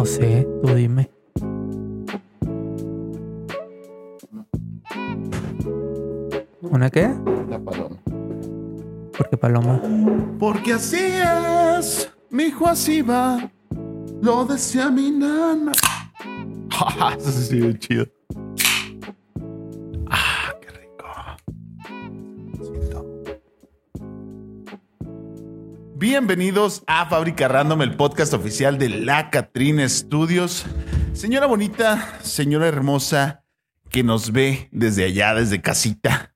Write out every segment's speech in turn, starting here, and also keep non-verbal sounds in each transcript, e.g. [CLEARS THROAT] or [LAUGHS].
No sé, tú dime. ¿Una qué? La paloma. ¿Por qué paloma? Porque así es, mi hijo así va. Lo decía mi nana. [LAUGHS] Eso sí, sí, chido. Bienvenidos a Fábrica Random, el podcast oficial de La Catrina Studios. Señora bonita, señora hermosa, que nos ve desde allá, desde casita,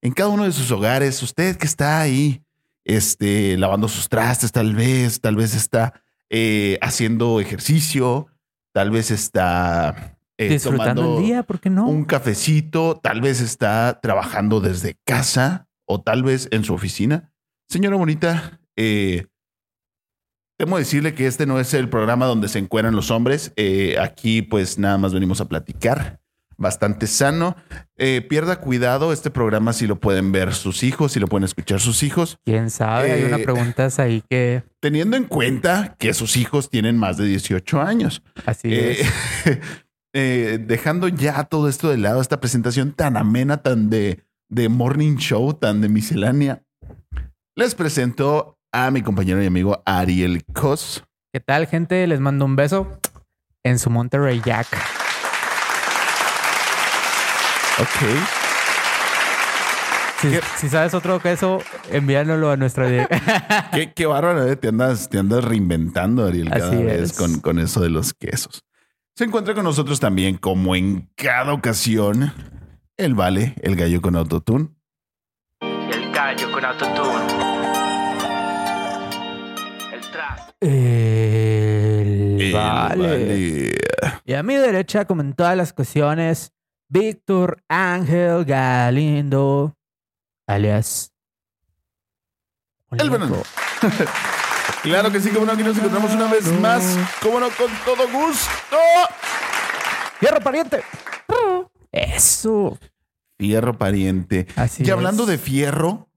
en cada uno de sus hogares, usted que está ahí, este, lavando sus trastes, tal vez, tal vez está eh, haciendo ejercicio, tal vez está eh, Disfrutando tomando el día, ¿por qué no? un cafecito, tal vez está trabajando desde casa o tal vez en su oficina. Señora bonita, eh, temo decirle que este no es el programa donde se encuentran los hombres. Eh, aquí pues nada más venimos a platicar. Bastante sano. Eh, pierda cuidado, este programa si lo pueden ver sus hijos, si lo pueden escuchar sus hijos. ¿Quién sabe? Hay Eh, unas preguntas ahí que Teniendo en cuenta que sus hijos tienen más de 18 años. así Eh, es. [LAUGHS] dejando ya todo esto de lado, esta presentación tan amena, tan de, de morning show, tan de miscelánea, les presento a mi compañero y amigo Ariel Cos. ¿Qué tal, gente? Les mando un beso en su Monterrey Jack. Ok. Si, sabes otro queso, envíanoslo a nuestra dirección. [LAUGHS] Qué, qué bárbaro, ¿eh? te, andas, te andas reinventando, Ariel, cada Así vez es. con, con eso de los quesos. Se encuentra con nosotros también, como en cada ocasión, el Vale, el gallo con autotune. El gallo con autotune. El El vale. Vale. Y a mi derecha, como en todas las ocasiones, Víctor Ángel Galindo, alias. El veneno. [LAUGHS] Claro que sí, como no, aquí nos encontramos una vez más, como no, con todo gusto. ¡Fierro pariente! Eso. Fierro pariente. Así y hablando es. de fierro,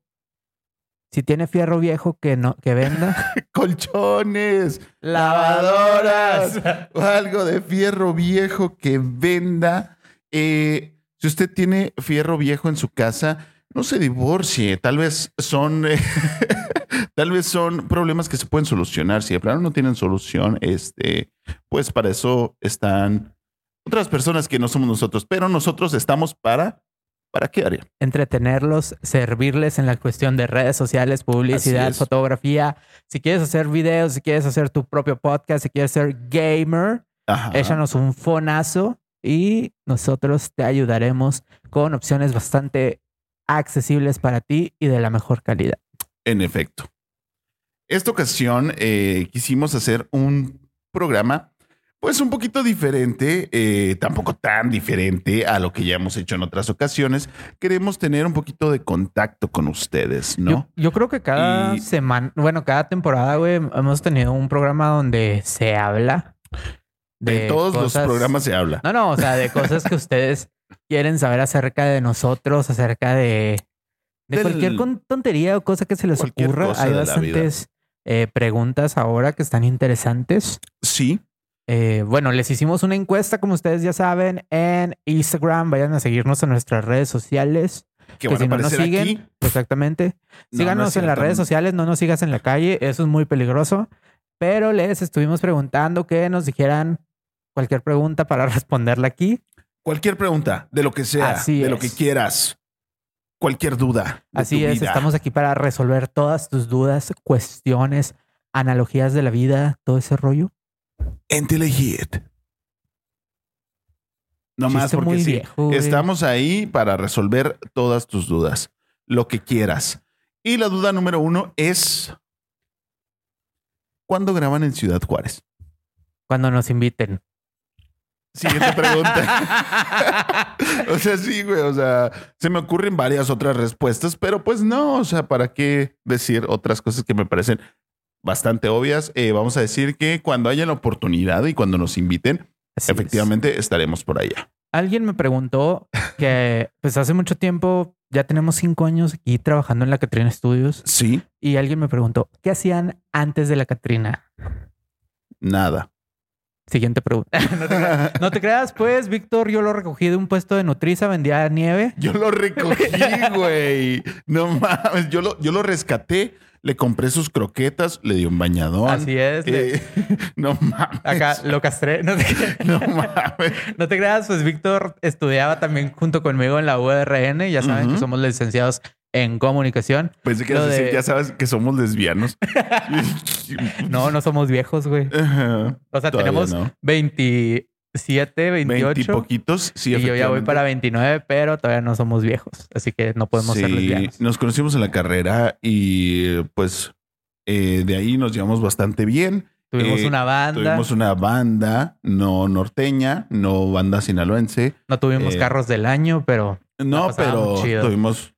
Si tiene fierro viejo que no, que venda. [LAUGHS] colchones, lavadoras, o algo de fierro viejo que venda. Eh, si usted tiene fierro viejo en su casa, no se divorcie. Tal vez son, eh, [LAUGHS] tal vez son problemas que se pueden solucionar. Si de plano no tienen solución, este, pues para eso están otras personas que no somos nosotros. Pero nosotros estamos para, ¿para qué área? entretenerlos, servirles en la cuestión de redes sociales, publicidad, fotografía. Si quieres hacer videos, si quieres hacer tu propio podcast, si quieres ser gamer, Ajá. échanos un fonazo y nosotros te ayudaremos con opciones bastante accesibles para ti y de la mejor calidad. En efecto. Esta ocasión eh, quisimos hacer un programa, pues un poquito diferente, eh, tampoco tan diferente a lo que ya hemos hecho en otras ocasiones. Queremos tener un poquito de contacto con ustedes, ¿no? Yo, yo creo que cada Y- semana, bueno, cada temporada, güey, hemos tenido un programa donde se habla de todos cosas- los programas se habla. No, no, o sea, de [LAUGHS] cosas que ustedes quieren saber acerca de nosotros, acerca de, de Del- cualquier tontería o cosa que se les ocurra. Hay bastantes eh, preguntas ahora que están interesantes. Sí, Eh, bueno, les hicimos una encuesta, como ustedes ya saben, en Instagram. Vayan a seguirnos en nuestras redes sociales. que a si no nos siguen, aquí. exactamente. No, Síganos no en las redes sociales, no nos sigas en la calle, eso es muy peligroso. Pero les estuvimos preguntando que nos dijeran cualquier pregunta para [LAUGHS] responderla aquí. Cualquier pregunta, de lo que sea, Así de lo que quieras, cualquier duda. de Así tu es, vida. estamos aquí para resolver todas tus dudas, cuestiones, analogías de la vida, todo ese rollo. En Telehit. No más porque muy sí. viejo. Estamos ahí para resolver todas tus dudas, lo que quieras. Y la duda número uno es ¿cuándo graban en Ciudad Juárez? Cuando nos inviten. Siguiente pregunta. [LAUGHS] [LAUGHS] o sea, sí, güey. O sea, se me ocurren varias otras respuestas, pero pues no. O sea, ¿para qué decir otras cosas que me parecen bastante obvias? Eh, vamos a decir que cuando haya la oportunidad y cuando nos inviten, Así es. efectivamente estaremos por allá. Alguien me preguntó que, pues hace mucho tiempo, ya tenemos cinco años aquí trabajando en la Catrina Studios, Sí, y alguien me preguntó, ¿qué hacían antes de la Catrina? nada. Siguiente pregunta. [LAUGHS] no, te creas, no te creas, pues, Víctor, yo lo recogí de un puesto de Nutriza, vendía nieve. Yo lo recogí, [LAUGHS] güey. No mames, yo lo, yo lo rescaté, le compré sus croquetas, le di un bañadón. Así es. le- Eh, [LAUGHS] no mames. Acá lo castré. No te, [LAUGHS] No mames. no te creas, pues Víctor estudiaba también junto conmigo en la URN. Ya saben que somos licenciados en comunicación. Pensé que ibas a decir, de- ya sabes que somos lesbianos. [LAUGHS] No, no somos viejos, güey. O sea, Todavía tenemos no. 27, 28. 20 y poquitos. Sí, y yo ya voy para 29, pero todavía no somos viejos. Así que no podemos ser Sí, lesbianos. Nos conocimos en la carrera y pues eh, de ahí nos llevamos bastante bien. Tuvimos eh, una banda, Tuvimos una banda, no norteña, no banda sinaloense. no tuvimos eh, carros del año, pero No, pero chido. tuvimos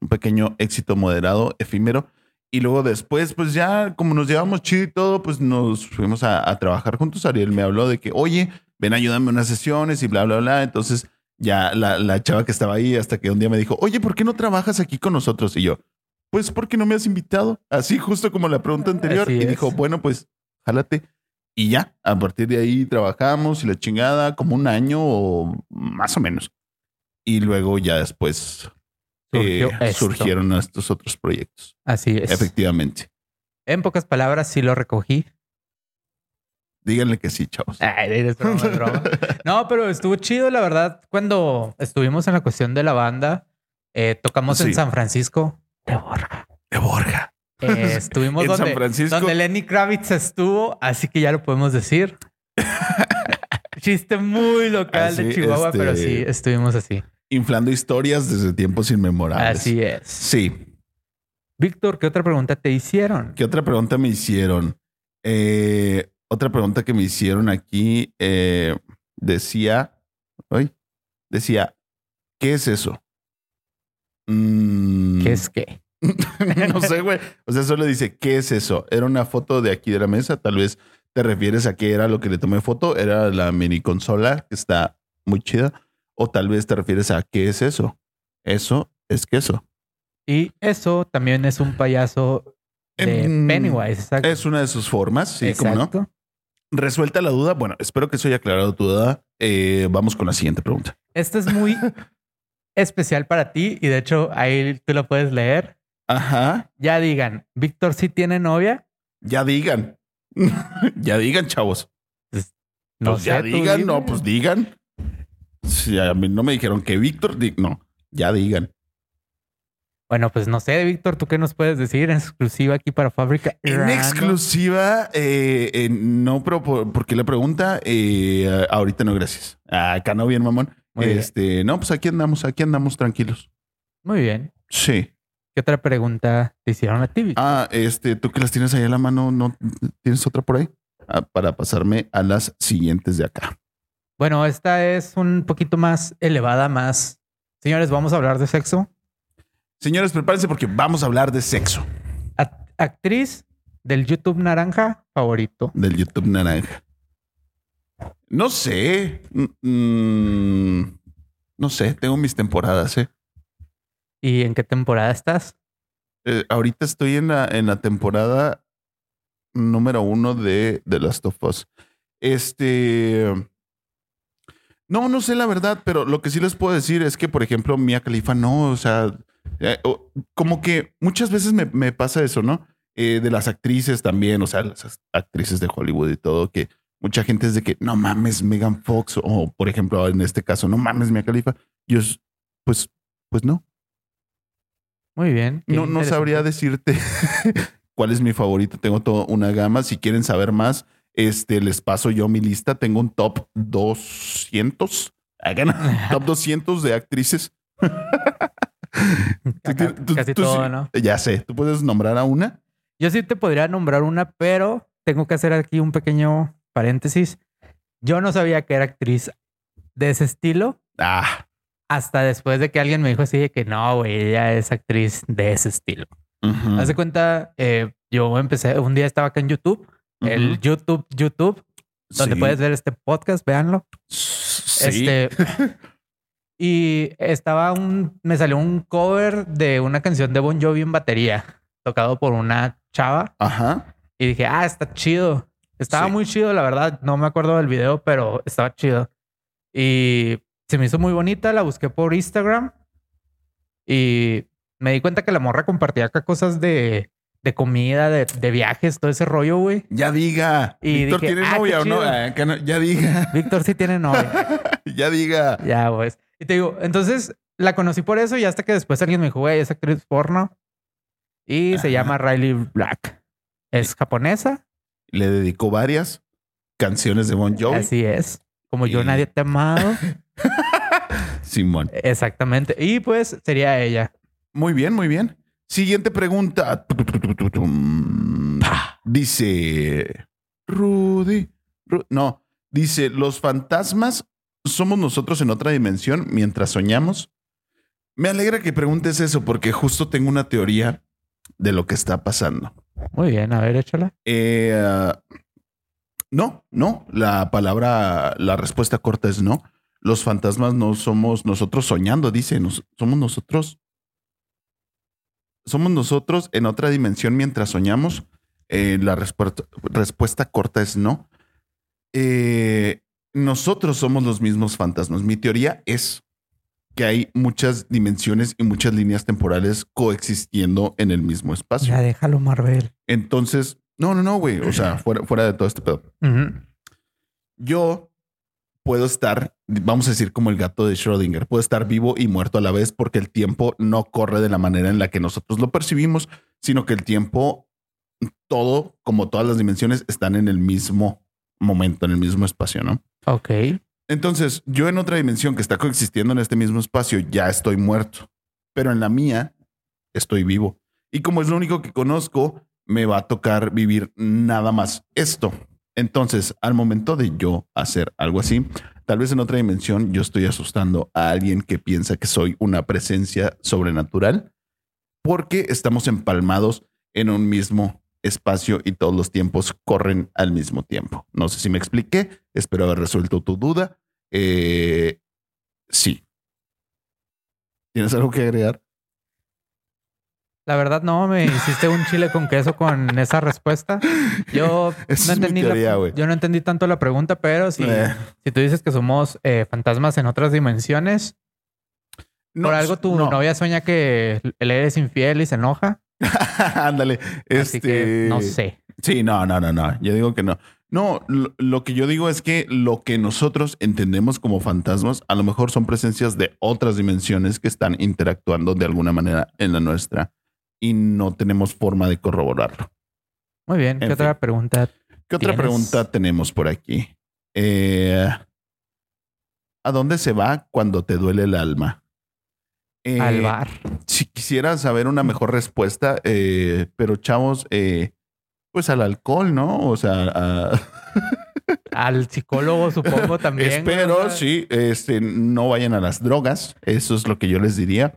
un pequeño éxito moderado, efímero. Y luego después, pues ya como nos llevamos chido y todo, pues nos fuimos a, a trabajar juntos. Ariel me habló de que, oye, ven, ayúdame a unas sesiones y bla, bla, bla. Entonces ya la, la chava que estaba ahí hasta que un día me dijo, oye, ¿por qué no trabajas aquí con nosotros? Y yo, pues porque no me has invitado. Así justo como la pregunta anterior. Así y es. dijo, bueno, pues jálate. Y ya, a partir de ahí trabajamos y la chingada como un año o más o menos. Y luego ya después eh, esto. surgieron estos otros proyectos. Así es. Efectivamente. En pocas palabras, sí lo recogí. Díganle que sí, chavos. Ay, es broma, es [LAUGHS] broma. No, pero estuvo chido, la verdad. Cuando estuvimos en la cuestión de la banda, eh, tocamos en. San Francisco de Borja. De Borja. Eh, estuvimos [LAUGHS] En donde, San Francisco. donde Lenny Kravitz estuvo, así que ya lo podemos decir. [LAUGHS] Chiste muy local de Chihuahua, este- pero sí, estuvimos así. Inflando historias desde tiempos inmemorables. Así es. Sí. Víctor, ¿qué otra pregunta te hicieron? ¿Qué otra pregunta me hicieron? Eh, otra pregunta que me hicieron aquí eh, decía, decía, ¿qué es eso? Mm, ¿Qué es qué? [LAUGHS] no sé, güey. O sea, solo dice, ¿qué es eso? Era una foto de aquí de la mesa. Tal vez te refieres a qué era lo que le tomé foto. Era la mini consola que está muy chida. O tal vez te refieres a qué es eso. Eso es queso. Y eso también es un payaso de Em, Pennywise. Exacto. Es una de sus formas, sí, como no. Resuelta la duda. Bueno, espero que eso haya aclarado tu duda. Eh, vamos con la siguiente pregunta. Esto es muy [LAUGHS] especial para ti y de hecho ahí tú lo puedes leer. Ajá. Ya digan, Víctor sí tiene novia. Ya digan. [LAUGHS] ya digan, chavos. No Pues ya sé, tú digan, dime. no, pues digan. Si a mí no me dijeron que Víctor, no, ya digan. Bueno, pues no sé, Víctor, ¿tú qué nos puedes decir en exclusiva aquí para Fábrica? En Random? exclusiva, eh, eh, no, pero por, porque la pregunta, eh, ahorita no, gracias. Acá no, bien, mamón. Muy bien. este, no, pues aquí andamos, aquí andamos tranquilos. Muy bien. Sí. ¿Qué otra pregunta te hicieron a ti? Víctor? Ah, este, tú que las tienes ahí a la mano, ¿no tienes otra por ahí? Ah, para pasarme a las siguientes de acá. Bueno, esta es un poquito más elevada, más. Señores, vamos a hablar de sexo. Señores, prepárense porque vamos a hablar de sexo Act- actriz del YouTube naranja favorito. del YouTube naranja. No sé. mm, mm, no sé, tengo mis temporadas, ¿eh? ¿Y en qué temporada estás? Eh, ahorita estoy en la, en la temporada número uno de The Last of Us. Este. No, no sé la verdad, pero lo que sí les puedo decir es que, por ejemplo, Mia Khalifa no, o sea, eh, o- como que muchas veces me, me pasa eso, ¿no? Eh, de las actrices también, o sea, las actrices de Hollywood y todo, que mucha gente es de que no mames Megan Fox, o por ejemplo, en este caso, no mames Mia Khalifa. Yo, pues, pues no. Muy bien. No, no sabría decirte [LAUGHS] cuál es mi favorito. Tengo toda una gama. Si quieren saber más, este, les paso yo mi lista. Tengo un top 200. Hagan [LAUGHS] top 200 de actrices. [LAUGHS] Tú- Casi tú todo, sí- ¿no? Ya sé. ¿Tú puedes nombrar a una? Yo sí te podría nombrar una, pero tengo que hacer aquí un pequeño paréntesis. Yo no sabía que era actriz de ese estilo Ah. hasta después de que alguien me dijo así de que no, güey, ella es actriz de ese estilo. Haz de cuenta, eh, yo empecé, un día estaba acá en YouTube, el. YouTube, YouTube, donde Sí. puedes ver este podcast, véanlo. Sí. Este, [LAUGHS] y estaba un, me salió un cover de una canción de Bon Jovi en batería, tocado por una chava. Ajá. Y dije, ah, está chido. Estaba Sí. muy chido, la verdad. No me acuerdo del video, pero estaba chido. Y se me hizo muy bonita. La busqué por Instagram. Y me di cuenta que la morra compartía acá cosas de, de comida, de, de viajes, todo ese rollo, güey. Ya diga. Y Víctor dije, tiene ah, novia o. Ah, no- Ya diga. Víctor sí tiene novia. [LAUGHS] ya diga. ya, pues. Y te digo, entonces la conocí por eso y hasta que después alguien me dijo, güey, es actriz porno. Y se llama Riley Black. Es japonesa. Le dedicó varias canciones de Bon Jovi. Así es. Como yo nadie te ha amado. [LAUGHS] Simón. Exactamente. Y pues sería ella. Muy bien, muy bien. Siguiente pregunta. Dice Rudy. Ru- no, dice: Los fantasmas somos nosotros en otra dimensión mientras soñamos. Me alegra que preguntes eso porque justo tengo una teoría de lo que está pasando. Muy bien, a ver, échala. Eh, no, no. La palabra, la respuesta corta es no. Los fantasmas no somos nosotros soñando, dice. Nos- somos nosotros. Somos nosotros en otra dimensión mientras soñamos. Eh, la respuesta, respuesta corta es no. Eh, nosotros somos los mismos fantasmas. Mi teoría es que hay muchas dimensiones y muchas líneas temporales coexistiendo en el mismo espacio. Ya déjalo, Marvel. Entonces, no, no, no, güey. O sea, [CLEARS THROAT] fuera, fuera de todo este pedo. Yo puedo estar, vamos a decir, como el gato de Schrödinger, puedo estar vivo y muerto a la vez porque el tiempo no corre de la manera en la que nosotros lo percibimos, sino que el tiempo, todo, como todas las dimensiones, están en el mismo momento, en el mismo espacio, ¿no? Ok. Entonces, yo en otra dimensión que está coexistiendo en este mismo espacio ya estoy muerto, pero en la mía estoy vivo. Y como es lo único que conozco, me va a tocar vivir nada más esto. Entonces, al momento de yo hacer algo así, tal vez en otra dimensión yo estoy asustando a alguien que piensa que soy una presencia sobrenatural porque estamos empalmados en un mismo espacio y todos los tiempos corren al mismo tiempo. No sé si me expliqué, espero haber resuelto tu duda. Eh, sí. ¿Tienes algo que agregar? La verdad, no, me [LAUGHS] hiciste un chile con queso con esa respuesta. Yo [LAUGHS] no entendí la- teoría, güey. yo no entendí tanto la pregunta, pero si, Eh, si tú dices que somos eh, fantasmas en otras dimensiones, no, por algo tu no. novia sueña que él eres infiel y se enoja. [LAUGHS] Ándale. Que Este, no sé. Sí, no, no, no, no. Yo digo que no. No, lo, lo que yo digo es que lo que nosotros entendemos como fantasmas a lo mejor son presencias de otras dimensiones que están interactuando de alguna manera en la nuestra y no tenemos forma de corroborarlo. Muy bien. ¿Qué En otra fin. pregunta? ¿Qué otra pregunta tenemos por aquí? Eh, ¿A dónde se va cuando te duele el alma? Eh, Al bar. Si quisiera saber una mejor respuesta, eh, pero chavos, eh, pues al alcohol, ¿no? O sea, a- [LAUGHS] Al psicólogo, supongo [LAUGHS] también. espero, sí, este, no vayan a las drogas. Eso es lo que yo les diría.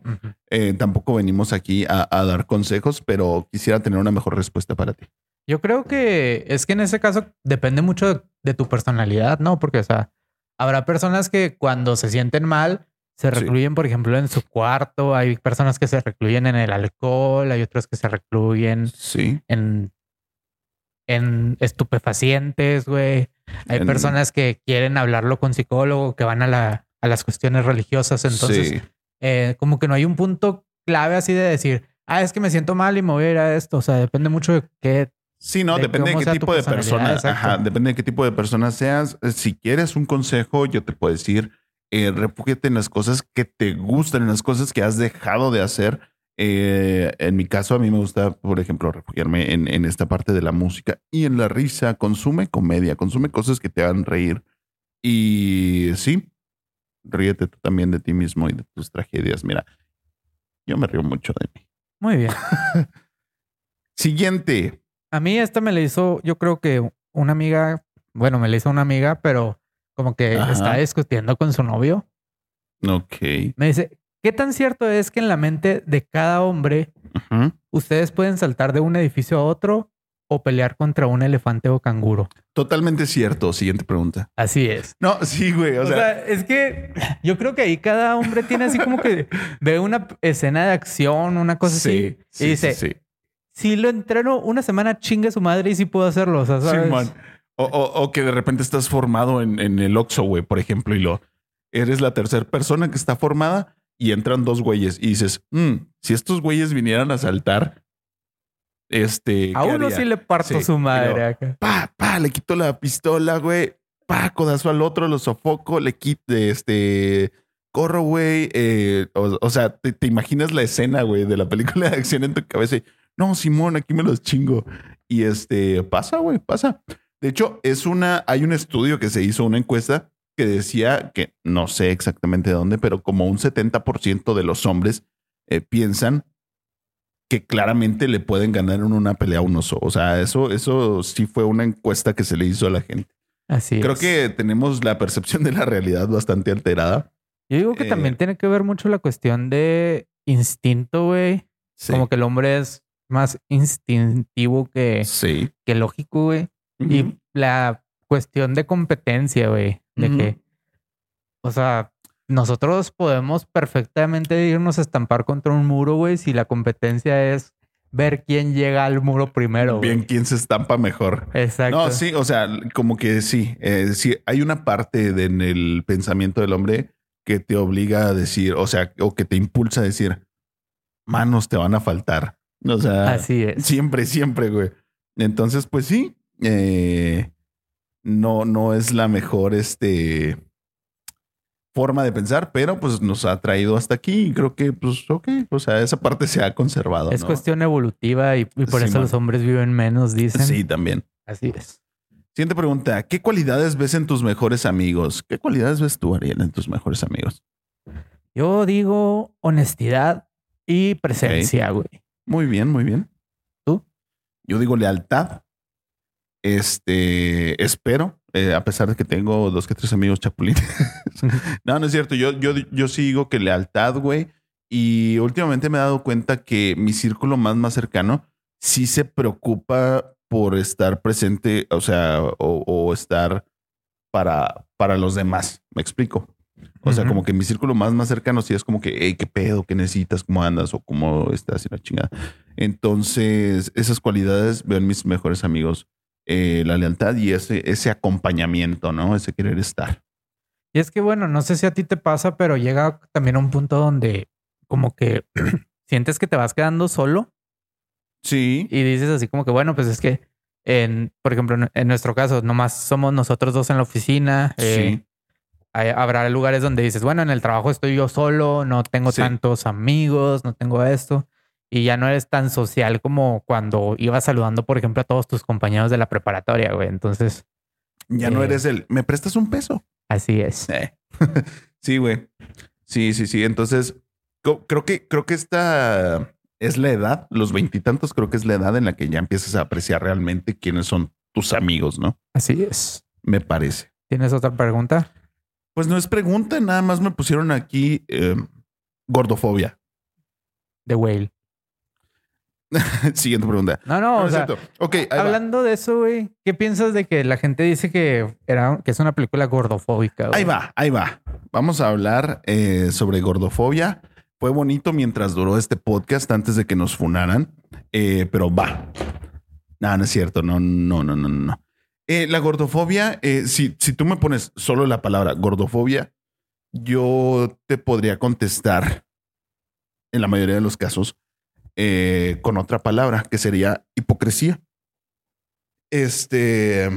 Eh, tampoco venimos aquí a, a dar consejos, pero quisiera tener una mejor respuesta para ti. Yo creo que es que en ese caso depende mucho de, de tu personalidad, ¿no? Porque, o sea, habrá personas que cuando se sienten mal se Sí. recluyen, por ejemplo, en su cuarto. Hay personas que se recluyen en el alcohol, hay otros que se recluyen Sí. en, en estupefacientes, güey. Hay En- personas que quieren hablarlo con psicólogo, que van a, la, a las cuestiones religiosas. Entonces, sí. eh, como que no hay un punto clave así de decir, ah, es que me siento mal y me voy a ir a esto. O sea, depende mucho de qué. Sí, no, de depende de qué tipo de persona, ajá, depende de qué tipo de persona seas. Si quieres un consejo, yo te puedo decir, eh, en las cosas que te gustan, en las cosas que has dejado de hacer. Eh, en mi caso, a mí me gusta, por ejemplo, refugiarme en, en esta parte de la música y en la risa. Consume comedia, consume cosas que te hagan reír. Y sí, ríete tú también de ti mismo y de tus tragedias. Mira, yo me río mucho de mí. Muy bien. [LAUGHS] Siguiente. A mí esta me la hizo, yo creo que una amiga, bueno, me la hizo una amiga, pero como que Ajá. está discutiendo con su novio. Ok. Me dice, ¿qué tan cierto es que en la mente de cada hombre ustedes pueden saltar de un edificio a otro o pelear contra un elefante o canguro? Totalmente cierto. Siguiente pregunta. Así es. No, sí, güey. O, O, sea, sea, es que yo creo que ahí cada hombre tiene así como que ve una escena de acción, una cosa así, sí, y dice, sí, sí. si lo entreno una semana, chingue su madre y sí puedo hacerlo. O sea, ¿sabes? O, o- o que de repente estás formado en, en el Oxxo, güey, por ejemplo, y lo eres la tercera persona que está formada y entran dos güeyes y dices, "Mm, si estos güeyes vinieran a saltar, este. A ¿qué uno haría?" sí le parto Sí, su madre acá. pa, pa, le quito la pistola, güey, pa, codazo al otro, lo sofoco, le quito, este, corro, güey, eh, o, o sea, te, te imaginas la escena, güey, de la película de acción en tu cabeza y, no, Simón, aquí me los chingo. Y este, pasa, güey, pasa. De hecho, es una, hay un estudio que se hizo, una encuesta que decía que, no sé exactamente de dónde, pero como un 70% de los hombres eh, piensan que claramente le pueden ganar en una pelea a un oso. O sea, eso, eso sí fue una encuesta que se le hizo a la gente. Así Creo es. que tenemos la percepción de la realidad bastante alterada. Yo digo que eh, también tiene que ver mucho la cuestión de instinto, güey. Sí. Como que el hombre es más instintivo que, Sí. que lógico, güey. Y la cuestión de competencia, güey. De que, o sea, nosotros podemos perfectamente irnos a estampar contra un muro, güey, si la competencia es ver quién llega al muro primero. Bien, quién se estampa mejor. Exacto. No, sí, o sea, como que sí, eh, sí, hay una parte de- en el pensamiento del hombre que te obliga a decir, o sea, o que te impulsa a decir, manos te van a faltar. O sea, Así es. siempre, siempre, güey. Entonces, pues sí, eh, no, no es la mejor, este, forma de pensar, pero pues nos ha traído hasta aquí y creo que, pues, ok, o sea, esa parte se ha conservado. Es ¿no? cuestión evolutiva y, y por eso los hombres viven menos, dicen. Sí, también. Así es. Siguiente pregunta. ¿Qué cualidades ves en tus mejores amigos? ¿Qué cualidades ves tú, Ariel, en tus mejores amigos? Yo digo honestidad y presencia, güey. Muy bien, muy bien. ¿Tú? Yo digo lealtad. Este, espero, eh, a pesar de que tengo dos que tres amigos chapulines. [LAUGHS] no, no es cierto. Yo, yo, yo sí digo que lealtad, güey. Y últimamente me he dado cuenta que mi círculo más, más cercano sí se preocupa por estar presente, o sea, o, o estar para, para los demás. ¿Me explico? O sea, como que mi círculo más, más cercano sí es como que, hey, ¿qué pedo? ¿Qué necesitas? ¿Cómo andas? O cómo estás y la chingada. Entonces, esas cualidades veo en mis mejores amigos. Eh, la lealtad y ese, ese acompañamiento, ¿no? Ese querer estar. Y es que, bueno, no sé si a ti te pasa, pero llega también a un punto donde como que [CLEARS THROAT] sientes que te vas quedando solo Sí. y dices así como que, bueno, pues es que, en, por ejemplo, en, nuestro caso, nomás somos nosotros dos en la oficina. eh, sí. hay- habrá lugares donde dices, bueno, en el trabajo estoy yo solo, no tengo Sí. tantos amigos, no tengo esto. Y ya no eres tan social como cuando ibas saludando, por ejemplo, a todos tus compañeros de la preparatoria, güey. Entonces, Ya no eh, eres el, ¿me prestas un peso? así es. Eh. [LAUGHS] sí, güey. Sí, sí, sí. Entonces, creo que, creo que esta es la edad, los veintitantos, creo que es la edad en la que ya empiezas a apreciar realmente quiénes son tus amigos, ¿no? Así es. Me parece. ¿Tienes otra pregunta? Pues no es pregunta, nada más me pusieron aquí eh, gordofobia. De Whale. [LAUGHS] Siguiente pregunta. No, no, No, o es sea, cierto. Ok, ahí va. hablando de eso, güey, ¿qué piensas de que la gente dice que era que es una película gordofóbica? güey? Ahí va, ahí va. Vamos a hablar eh, sobre gordofobia. Fue bonito mientras duró este podcast antes de que nos funaran, eh, pero va. No, no es cierto. No, no, no, no, no. Eh, la gordofobia, eh, si, si tú me pones solo la palabra gordofobia, yo te podría contestar en la mayoría de los casos eh, con otra palabra que sería hipocresía. Este,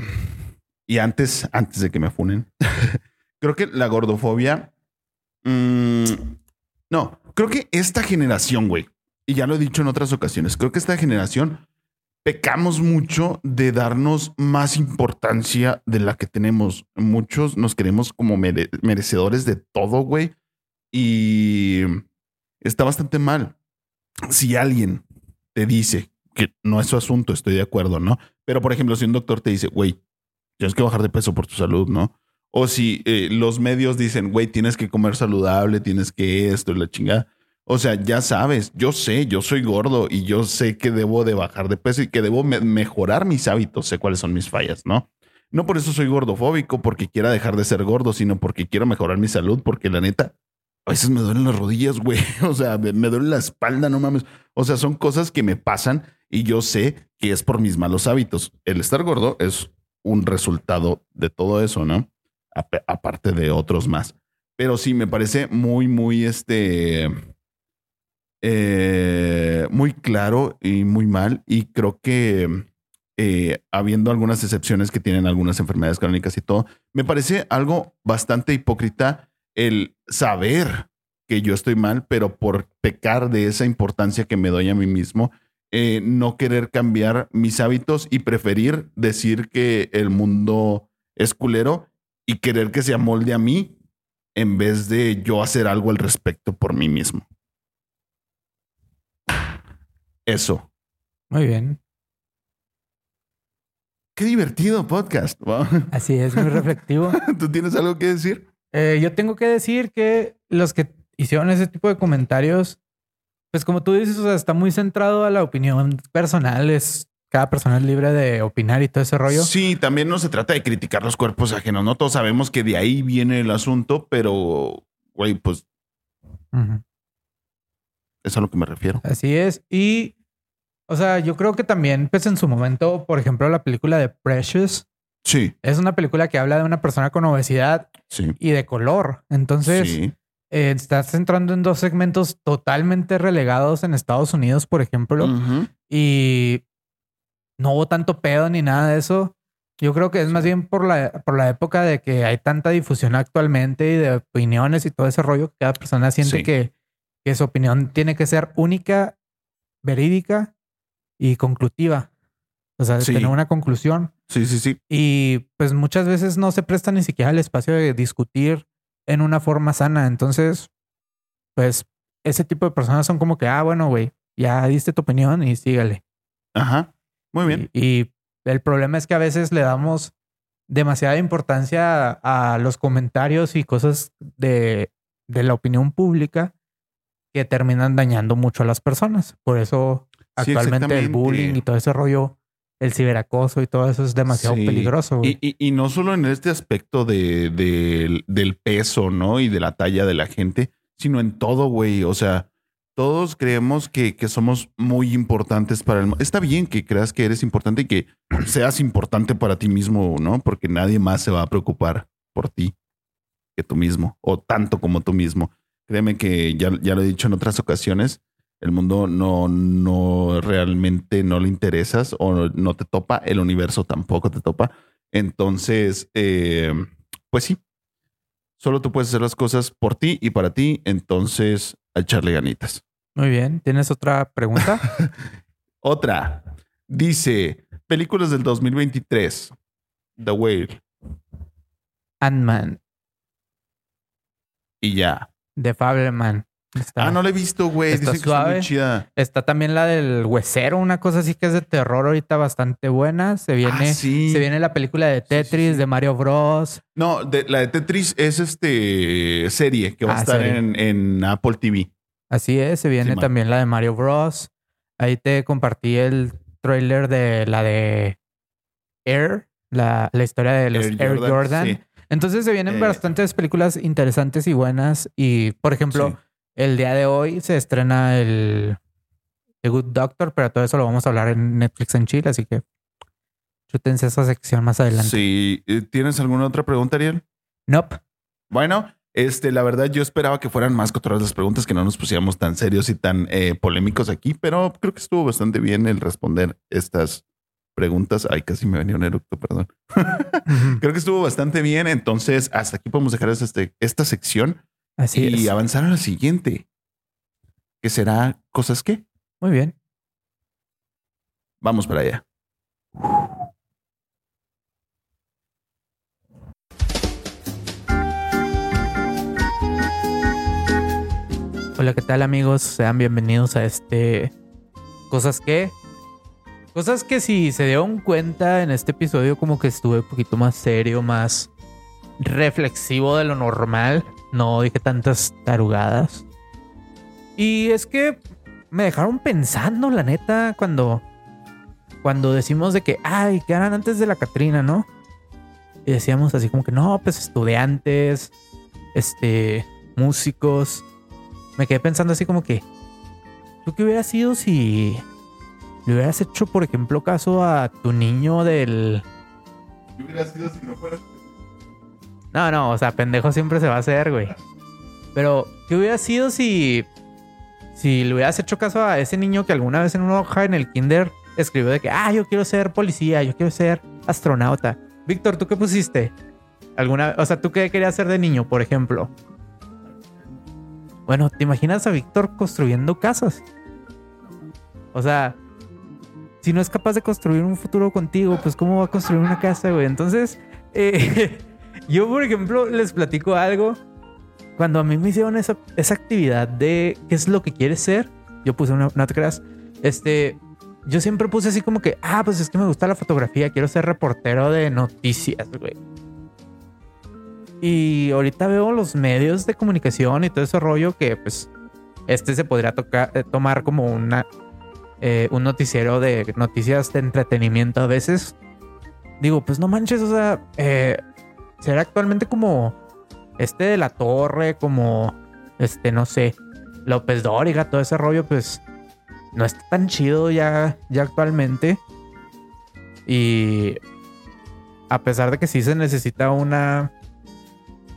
y antes, antes de que me funen, [LAUGHS] creo que la gordofobia, mm, no, creo que esta generación, güey, y ya lo he dicho en otras ocasiones, creo que esta generación pecamos mucho de darnos más importancia de la que tenemos. Muchos nos queremos como mere- merecedores de todo, güey, y está bastante mal. Si alguien te dice que no es su asunto, estoy de acuerdo, ¿no? Pero, por ejemplo, si un doctor te dice, güey, tienes que bajar de peso por tu salud, ¿no? O si eh, los medios dicen, güey, tienes que comer saludable, tienes que esto y la chingada. O sea, ya sabes, yo sé, yo soy gordo y yo sé que debo de bajar de peso y que debo me- mejorar mis hábitos, sé cuáles son mis fallas, ¿no? No por eso soy gordofóbico, porque quiera dejar de ser gordo, sino porque quiero mejorar mi salud, porque la neta, a veces me duelen las rodillas, güey. [LAUGHS] O sea, me, duele la espalda, no mames. O sea, son cosas que me pasan y yo sé que es por mis malos hábitos. El estar gordo es un resultado de todo eso, ¿no? Ap- aparte de otros más. Pero sí, me parece muy, muy este. eh, muy claro y muy mal. Y creo que eh, habiendo algunas excepciones que tienen algunas enfermedades crónicas y todo, me parece algo bastante hipócrita el saber que yo estoy mal, pero por pecar de esa importancia que me doy a mí mismo, eh, no querer cambiar mis hábitos y preferir decir que el mundo es culero y querer que se amolde a mí en vez de yo hacer algo al respecto por mí mismo. Eso. Muy bien. Qué divertido podcast. Wow. Así es, muy reflectivo. [LAUGHS] ¿Tú tienes algo que decir? Eh, yo tengo que decir que los que hicieron ese tipo de comentarios, pues como tú dices, o sea, está muy centrado a la opinión personal. Es cada persona es libre de opinar y todo ese rollo. Sí, también no se trata de criticar los cuerpos ajenos, ¿no? Todos sabemos que de ahí viene el asunto, pero, güey, pues Ujú. es a lo que me refiero. Así es. Y, o sea, yo creo que también, pues en su momento, por ejemplo, la película de Precious Sí, es una película que habla de una persona con obesidad sí. y de color. Entonces, sí. eh, estás entrando en dos segmentos totalmente relegados en Estados Unidos, por ejemplo. Y no hubo tanto pedo ni nada de eso. Yo creo que es más bien por la, por la época de que hay tanta difusión actualmente y de opiniones y todo ese rollo que cada persona siente Sí. que, que su opinión tiene que ser única, verídica y conclusiva. O sea, Sí. tener una conclusión. Sí, sí, sí. Y pues muchas veces no se presta ni siquiera el espacio de discutir en una forma sana. Entonces, pues ese tipo de personas son como que, ah, bueno, güey, ya diste tu opinión y sígale. Ajá. Muy bien. Y, y el problema es que a veces le damos demasiada importancia a, a los comentarios y cosas de, de la opinión pública que terminan dañando mucho a las personas. Por eso Sí, actualmente el bullying y todo ese rollo, el ciberacoso y todo eso es demasiado Sí. peligroso. güey. Y, y- y no solo en este aspecto de, de- del peso, ¿no? Y de la talla de la gente, sino en todo, güey. O sea, todos creemos que, que somos muy importantes para el mundo. Está bien que creas que eres importante y que seas importante para ti mismo, ¿no? Porque nadie más se va a preocupar por ti que tú mismo, o tanto como tú mismo. Créeme que ya, ya lo he dicho en otras ocasiones, el mundo no, no realmente no le interesas o no te topa, el universo tampoco te topa. Entonces, eh, pues sí, solo tú puedes hacer las cosas por ti y para ti, entonces a echarle ganitas. Muy bien. ¿Tienes otra pregunta? [LAUGHS] Otra, dice, películas del 2023, The Whale, Ant-Man, y ya. de Fableman. Está, Ah, no la he visto, güey. está Dicen que está muy suave. chida. está también la del huesero, una cosa así que es de terror ahorita bastante buena. Se viene, Ah, sí. se viene la película de Tetris, sí. de Mario Bros. No, de, la de Tetris es este serie que va a Ah, estar en, en Apple TV. Así es, se viene también la de Mario Bros. Ahí te compartí el trailer de la de Air, la, la historia de los Air, Jordan. Entonces se vienen Eh. bastantes películas interesantes y buenas. Y, por ejemplo. El día de hoy se estrena el The Good Doctor, pero todo eso lo vamos a hablar en Netflix en Chile, así que chútense esa sección más adelante. Sí. Eh, ¿Tienes alguna otra pregunta, Ariel? Nope. Bueno, este, la verdad, yo esperaba que fueran más cotorras las preguntas, que no nos pusiéramos tan serios y tan eh, polémicos aquí, pero creo que estuvo bastante bien el responder estas preguntas. Ay, casi me venía un eructo, perdón. [LAUGHS] Creo que estuvo bastante bien. Entonces, hasta aquí podemos dejar este, esta sección Así y es. avanzar a la siguiente, que será cosas que Muy bien. vamos para allá. Hola, ¿qué tal amigos? Sean bienvenidos a este Cosas que... Cosas que si se dieron cuenta en este episodio como que estuve un poquito más serio, más reflexivo de lo normal. No dije tantas tarugadas. Y es que me dejaron pensando, la neta, cuando... Cuando decimos de que, ay, que eran antes de la Catrina, ¿no? Y decíamos así como que, no, pues estudiantes, este, músicos me quedé pensando así como que, ¿tú qué hubieras sido si le hubieras hecho, por ejemplo, caso a tu niño del, ¿Qué hubiera sido si no fuera? No, no, o sea, pendejo siempre se va a hacer, güey. Pero, ¿qué hubiera sido si. Si le hubieras hecho caso a ese niño que alguna vez en una hoja en el kinder escribió de que, ah, yo quiero ser policía, yo quiero ser astronauta. Víctor, ¿tú qué pusiste? ¿Alguna, o sea, ¿tú qué querías ser de niño, por ejemplo? Bueno, ¿te imaginas a Víctor construyendo casas? O sea, si no es capaz de construir un futuro contigo, pues ¿cómo va a construir una casa, güey? Entonces, eh, [LAUGHS] yo, por ejemplo, les platico algo. Cuando a mí me hicieron esa, esa actividad de qué es lo que quieres ser, yo puse una, creas, este, yo siempre puse así como que, ah, pues es que me gusta la fotografía, quiero ser reportero de noticias, güey. Y ahorita veo los medios de comunicación y todo ese rollo que, pues, este se podría tocar, eh, tomar como una, eh, un noticiero de noticias de entretenimiento a veces. Digo, pues no manches, o sea, eh, será actualmente como este de la torre, como este, no sé, López Dóriga, todo ese rollo, pues no está tan chido ya, ya actualmente. Y a pesar de que sí se necesita una,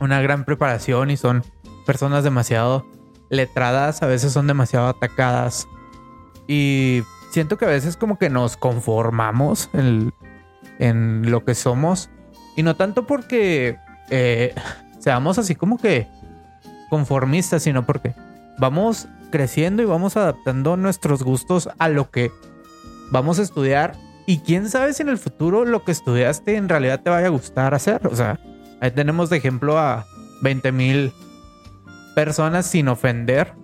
una gran preparación y son personas demasiado letradas, a veces son demasiado atacadas. Y siento que a veces como que nos conformamos en, en lo que somos. Y no tanto porque eh, [LAUGHS] seamos así como que conformistas, sino porque vamos creciendo y vamos adaptando nuestros gustos a lo que vamos a estudiar. Y quién sabe si en el futuro lo que estudiaste en realidad te vaya a gustar hacer. O sea, ahí tenemos de ejemplo a 20 mil personas sin ofender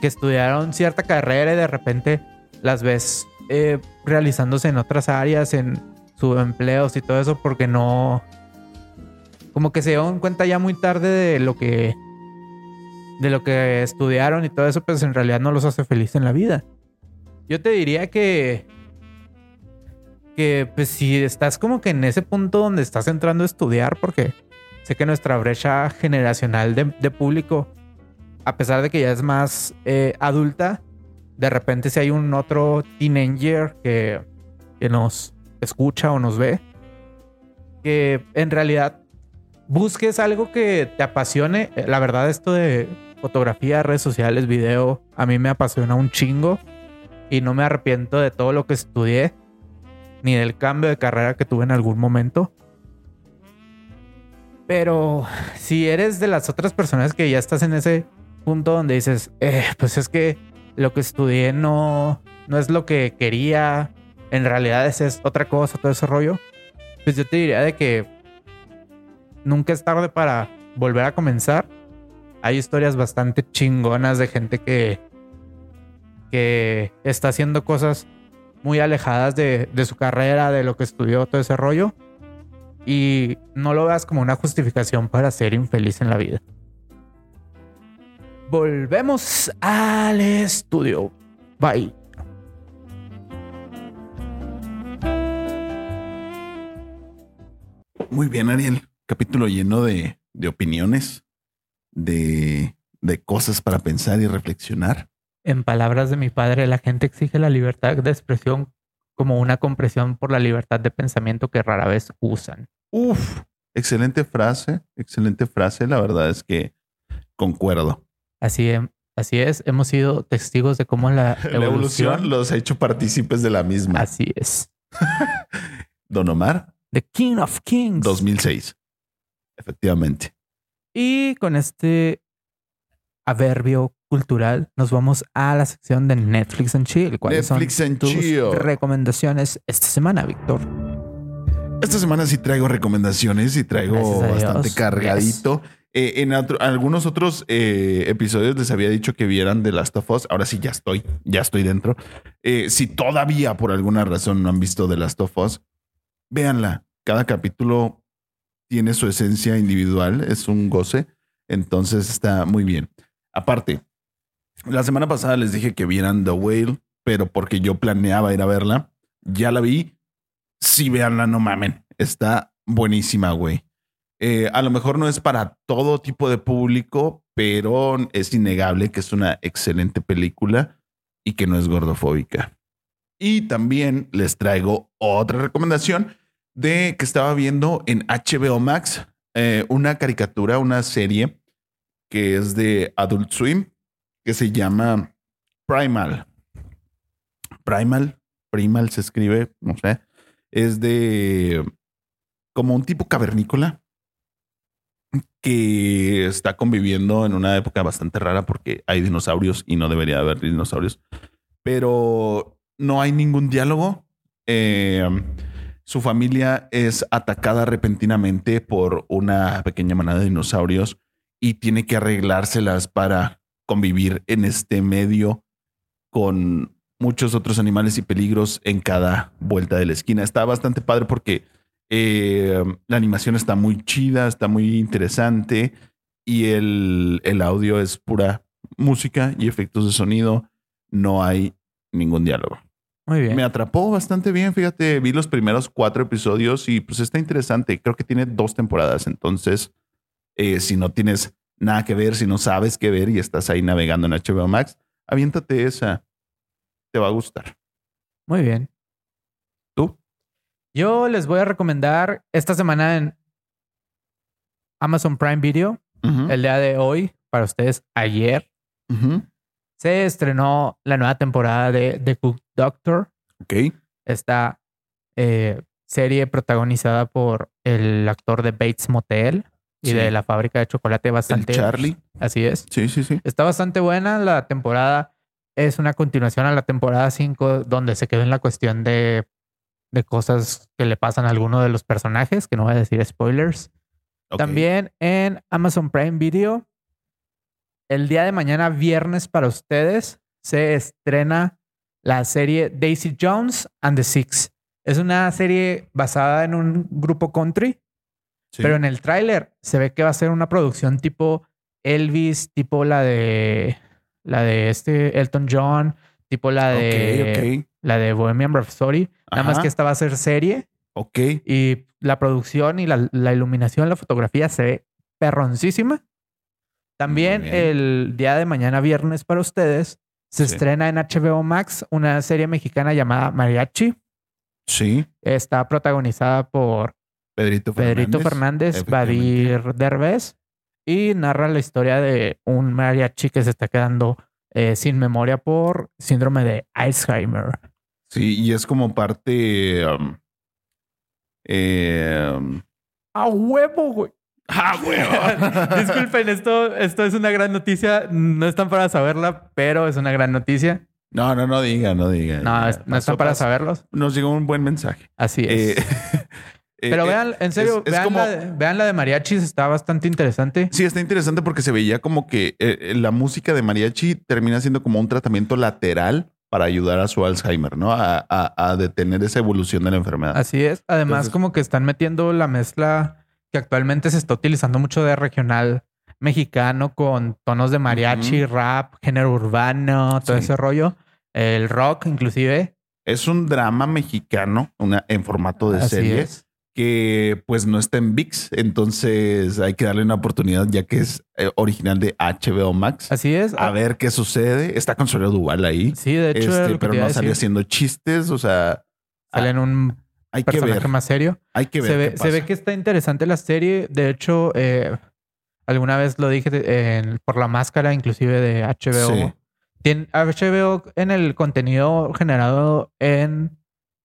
que estudiaron cierta carrera y de repente las ves eh, realizándose en otras áreas, en subempleos y todo eso, porque no. Como que se dieron cuenta ya muy tarde de lo que. de lo que estudiaron y todo eso, pues en realidad no los hace feliz en la vida. Yo te diría que. que pues si estás como que en ese punto donde estás entrando a estudiar, porque sé que nuestra brecha generacional de, de público a pesar de que ya es más eh, adulta, de repente si hay un otro teenager que, que nos escucha o nos ve, que en realidad busques algo que te apasione. La verdad, esto de fotografía, redes sociales, video, a mí me apasiona un chingo y no me arrepiento de todo lo que estudié, ni del cambio de carrera que tuve en algún momento. Pero si eres de las otras personas que ya estás en ese punto donde dices, eh, pues es que lo que estudié no, no es lo que quería, en realidad es, es otra cosa, todo ese rollo, pues yo te diría de que nunca es tarde para volver a comenzar. Hay historias bastante chingonas de gente que, que está haciendo cosas muy alejadas de, de su carrera, de lo que estudió, todo ese rollo. Y no lo veas como una justificación para ser infeliz en la vida. Volvemos al estudio. Bye. Muy bien, Ariel. Capítulo lleno de, de opiniones, de, de cosas para pensar y reflexionar. En palabras de mi padre, la gente exige la libertad de expresión como una compresión por la libertad de pensamiento que rara vez usan. Uf, excelente frase, excelente frase. La verdad es que concuerdo. Así, em- así es, hemos sido testigos de cómo la [LAUGHS] La evolución evolución. los ha hecho partícipes de la misma. Así es. [LAUGHS] Don Omar, The King of Kings. 2006. Efectivamente. Y con este averbio cultural nos vamos a la sección de Netflix and Chill. ¿Cuáles Netflix son and tus Chill. recomendaciones esta semana, Víctor? Esta semana sí traigo recomendaciones y traigo bastante cargadito. Eh, en otro- algunos otros eh, episodios les había dicho que vieran The Last of Us. Ahora sí, ya estoy, ya estoy dentro. Eh, si todavía por alguna razón no han visto The Last of Us, véanla. Cada capítulo tiene su esencia individual, es un goce. Entonces está muy bien. Aparte, la semana pasada les dije que vieran The Whale, pero porque yo planeaba ir a verla. Ya la vi. Sí, véanla, no mamen. Está buenísima, güey. Eh, a lo mejor no es para todo tipo de público, pero es innegable que es una excelente película y que no es gordofóbica. Y también les traigo otra recomendación de que estaba viendo en HBO Max eh, una caricatura, una serie que es de Adult Swim, que se llama Primal. Primal, Primal se escribe, no sé, es de como un tipo cavernícola que está conviviendo en una época bastante rara porque hay dinosaurios y no debería haber dinosaurios, pero no hay ningún diálogo. Eh, su familia es atacada repentinamente por una pequeña manada de dinosaurios y tiene que arreglárselas para convivir en este medio con muchos otros animales y peligros en cada vuelta de la esquina. Está bastante padre porque eh, la animación está muy chida, está muy interesante y el, el audio es pura música y efectos de sonido. No hay ningún diálogo. Muy bien. Me atrapó bastante bien, fíjate, vi los primeros cuatro episodios y pues está interesante. Creo que tiene dos temporadas, entonces eh, si no tienes nada que ver, si no sabes qué ver y estás ahí navegando en HBO Max, aviéntate esa. Te va a gustar. Muy bien. ¿Tú? Yo les voy a recomendar esta semana en Amazon Prime Video, el día de hoy, para ustedes, ayer. Se estrenó la nueva temporada de The Cook Doctor. Ok. Esta eh, serie protagonizada por el actor de Bates Motel y Sí. de la fábrica de chocolate El bastante. Charlie. Así es. Sí, sí, sí. Está bastante buena. La temporada es una continuación a la temporada 5, donde se quedó en la cuestión de, de cosas que le pasan a alguno de los personajes, que no voy a decir spoilers. También en Amazon Prime Video, el día de mañana, viernes para ustedes, se estrena la serie Daisy Jones and the Six. Es una serie basada en un grupo country, Sí. pero en el tráiler se ve que va a ser una producción tipo Elvis, tipo la de la de este Elton John, tipo la de Ok, la de Bohemian Rhapsody. Nada más que esta va a ser serie. Ok. y la producción y la, la iluminación, la fotografía se ve perroncísima. También el día de mañana, viernes, para ustedes, se Sí. estrena en HBO Max una serie mexicana llamada Mariachi. Sí. Está protagonizada por Pedrito Fernández. Pedrito Fernández, efectivamente. Badir Derbez y narra la historia de un mariachi que se está quedando eh, sin memoria por síndrome de Alzheimer. Sí, y es como parte. um, eh, um, ¡A huevo, güey! ¡Ah, huevo! [LAUGHS] Disculpen, esto, esto es una gran noticia. No están para saberla, pero es una gran noticia. No, no, no diga, no diga. No, es- no están para saberlos. Nos llegó un buen mensaje. Así es. Eh, [LAUGHS] pero eh, vean, en serio, es vean, como- la, de- vean la de mariachis, está bastante interesante. Sí, está interesante porque se veía como que eh, la música de mariachi termina siendo como un tratamiento lateral para ayudar a su Alzheimer, ¿no? A, a- a detener esa evolución de la enfermedad. Así es. Además, Entonces- como que están metiendo la mezcla que actualmente se está utilizando mucho de regional mexicano con tonos de mariachi, rap, género urbano, todo Sí. ese rollo. El rock, inclusive. Es un drama mexicano una, en formato de Así serie es. que pues no está en VIX, entonces hay que darle una oportunidad ya que es eh, original de HBO Max. Así es. A ver qué sucede. Está con Soria Duval ahí, Sí, de hecho, este, pero no sale decir. haciendo chistes, o sea, Sale en un hay que personaje ver, más serio. hay que ver se, qué ve, se ve que está interesante la serie. De hecho, eh, alguna vez lo dije en- por la máscara, inclusive de HBO. Sí. Tien- HBO en el contenido generado en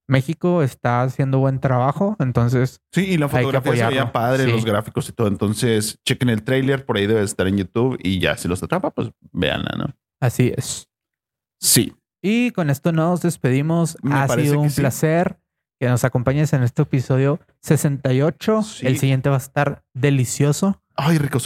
México está haciendo buen trabajo. Entonces, Sí, y la que fotografía se padre, Sí. los gráficos y todo. Entonces, chequen el trailer, por ahí debe estar en YouTube y ya, si los atrapa, pues véanla, ¿no? así es. Sí. Y con esto nos despedimos. Me ha sido que un sí. Que nos acompañes en este episodio 68. Sí. El siguiente va a estar delicioso. Ay, rico.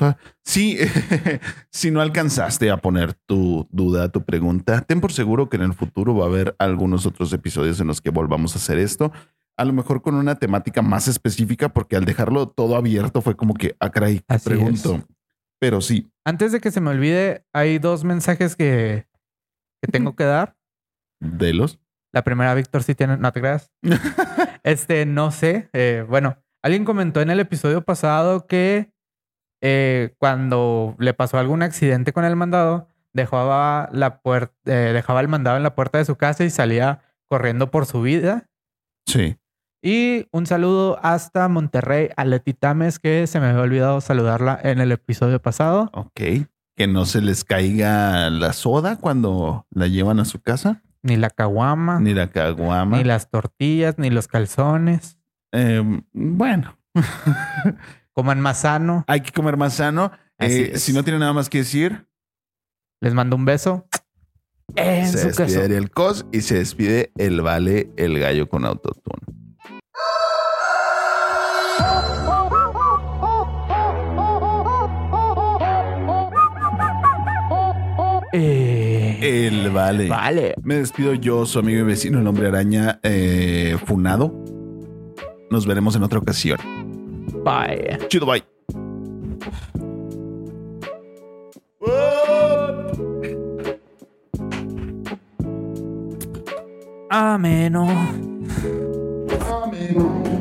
Sí, [LAUGHS] si no alcanzaste a poner tu duda, tu pregunta, ten por seguro que en el futuro va a haber algunos otros episodios en los que volvamos a hacer esto. A lo mejor con una temática más específica, porque al dejarlo todo abierto fue como que, ah, caray, Así pregunto. Pero sí, Antes de que se me olvide, hay dos mensajes que, que tengo que dar. de los. La primera, Víctor, si tiene, no te creas. [LAUGHS] Este, no sé. eh, bueno, alguien comentó en el episodio pasado que eh, cuando le pasó algún accidente con el mandado, dejaba la puerta, dejaba el mandado en la puerta de su casa y salía corriendo por su vida. Sí. Y un saludo hasta Monterrey a Leti Tames, que se me había olvidado saludarla en el episodio pasado. Ok. Que no se les caiga la soda cuando la llevan a su casa, Ni la caguama, ni, ni la caguama. las tortillas, ni los calzones. Eh, bueno, [LAUGHS] Coman más sano. hay que comer más sano. Eh, si no tiene nada más que decir, Les mando un beso. En se su despide. Ariel Cos y se despide el Vale, el gallo con autotune. Eh, El Vale. vale. Me despido yo, su amigo y vecino, el hombre araña eh, funado. Nos veremos en otra ocasión. Bye. Chido, bye. Ameno. Amén.